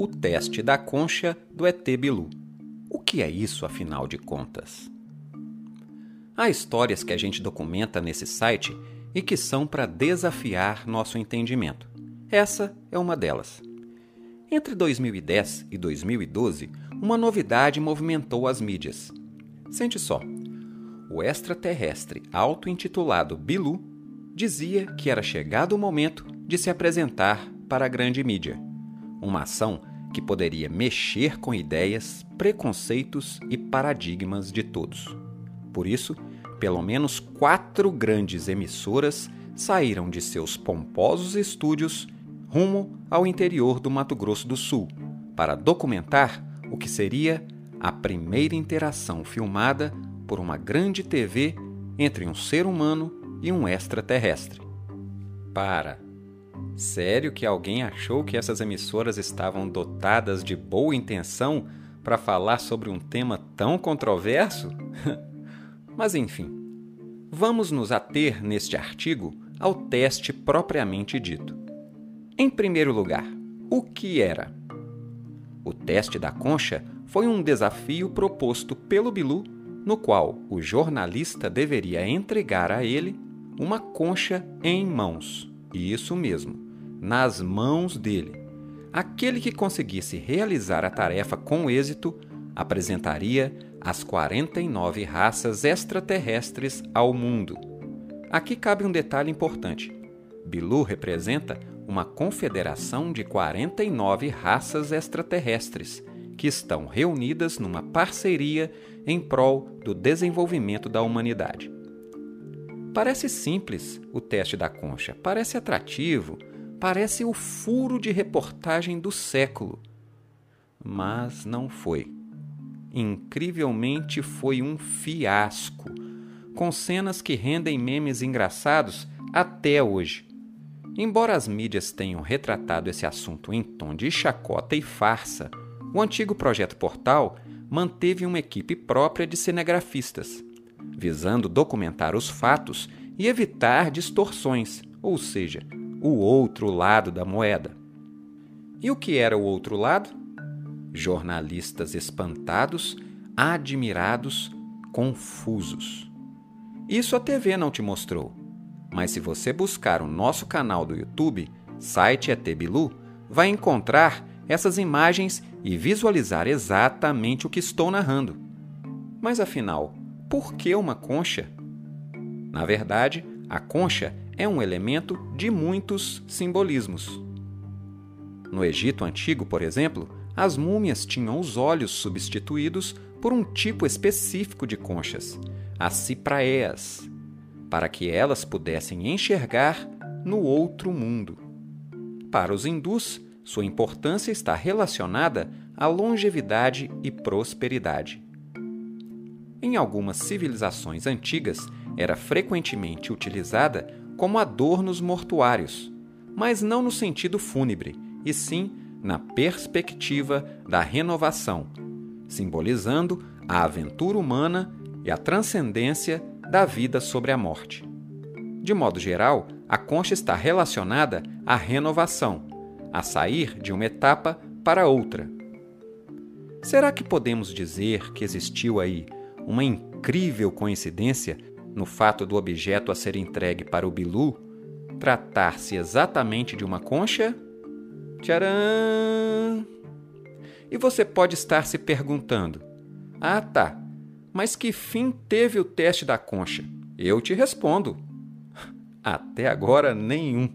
O teste da concha do ET Bilu. O que é isso, afinal de contas? Há histórias que a gente documenta nesse site e que são para desafiar nosso entendimento. Essa é uma delas. Entre 2010 e 2012, uma novidade movimentou as mídias. Sente só. O extraterrestre auto-intitulado Bilu dizia que era chegado o momento de se apresentar para a grande mídia. Uma ação que poderia mexer com ideias, preconceitos e paradigmas de todos. Por isso, pelo menos quatro grandes emissoras saíram de seus pomposos estúdios rumo ao interior do Mato Grosso do Sul para documentar o que seria a primeira interação filmada por uma grande TV entre um ser humano e um extraterrestre. Para! Sério que alguém achou que essas emissoras estavam dotadas de boa intenção para falar sobre um tema tão controverso? Mas enfim, vamos nos ater neste artigo ao teste propriamente dito. Em primeiro lugar, o que era? O teste da concha foi um desafio proposto pelo Bilu, no qual o jornalista deveria entregar a ele uma concha em mãos. Isso mesmo, nas mãos dele. Aquele que conseguisse realizar a tarefa com êxito apresentaria as 49 raças extraterrestres ao mundo. Aqui cabe um detalhe importante. Bilu representa uma confederação de 49 raças extraterrestres que estão reunidas numa parceria em prol do desenvolvimento da humanidade. Parece simples o teste da concha, parece atrativo, parece o furo de reportagem do século. Mas não foi. Incrivelmente foi um fiasco, com cenas que rendem memes engraçados até hoje. Embora as mídias tenham retratado esse assunto em tom de chacota e farsa, o antigo projeto Portal manteve uma equipe própria de cinegrafistas, visando documentar os fatos e evitar distorções, ou seja, o outro lado da moeda. E o que era o outro lado? Jornalistas espantados, admirados, confusos. Isso a TV não te mostrou, mas se você buscar o nosso canal do YouTube, site ET Bilu, vai encontrar essas imagens e visualizar exatamente o que estou narrando. Mas afinal, por que uma concha? Na verdade, a concha é um elemento de muitos simbolismos. No Egito Antigo, por exemplo, as múmias tinham os olhos substituídos por um tipo específico de conchas, as cipraeas, para que elas pudessem enxergar no outro mundo. Para os hindus, sua importância está relacionada à longevidade e prosperidade. Em algumas civilizações antigas, era frequentemente utilizada como adornos mortuários, mas não no sentido fúnebre, e sim na perspectiva da renovação, simbolizando a aventura humana e a transcendência da vida sobre a morte. De modo geral, a concha está relacionada à renovação, a sair de uma etapa para outra. Será que podemos dizer que existiu aí uma incrível coincidência no fato do objeto a ser entregue para o Bilu tratar-se exatamente de uma concha? Tcharam! E você pode estar se perguntando: Ah, tá, mas que fim teve o teste da concha? Eu te respondo: Até agora, nenhum.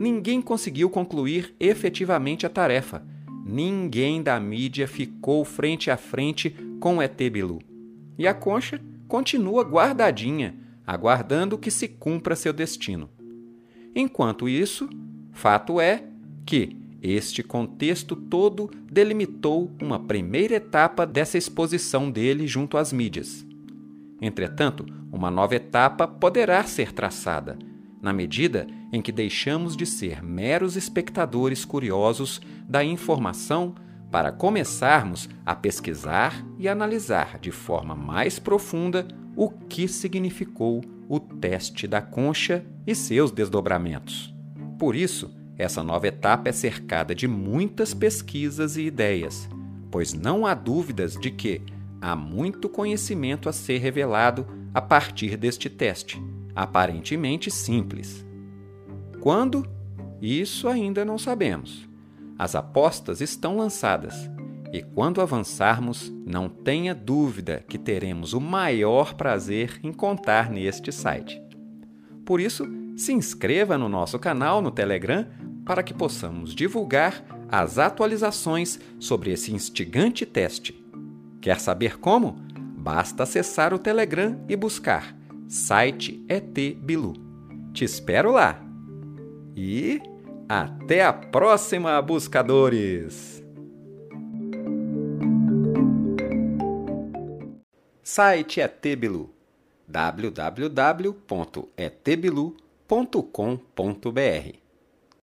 Ninguém conseguiu concluir efetivamente a tarefa. Ninguém da mídia ficou frente a frente com o ET Bilu. E a concha continua guardadinha, aguardando que se cumpra seu destino. Enquanto isso, fato é que este contexto todo delimitou uma primeira etapa dessa exposição dele junto às mídias. Entretanto, uma nova etapa poderá ser traçada, na medida em que deixamos de ser meros espectadores curiosos da informação para começarmos a pesquisar e analisar de forma mais profunda o que significou o teste da concha e seus desdobramentos. Por isso, essa nova etapa é cercada de muitas pesquisas e ideias, pois não há dúvidas de que há muito conhecimento a ser revelado a partir deste teste, aparentemente simples. Quando? Isso ainda não sabemos. As apostas estão lançadas e quando avançarmos, não tenha dúvida que teremos o maior prazer em contar neste site. Por isso, se inscreva no nosso canal no Telegram para que possamos divulgar as atualizações sobre esse instigante teste. Quer saber como? Basta acessar o Telegram e buscar site ET Bilu. Te espero lá! E até a próxima, buscadores! Site ET Bilu www.etbilu.com.br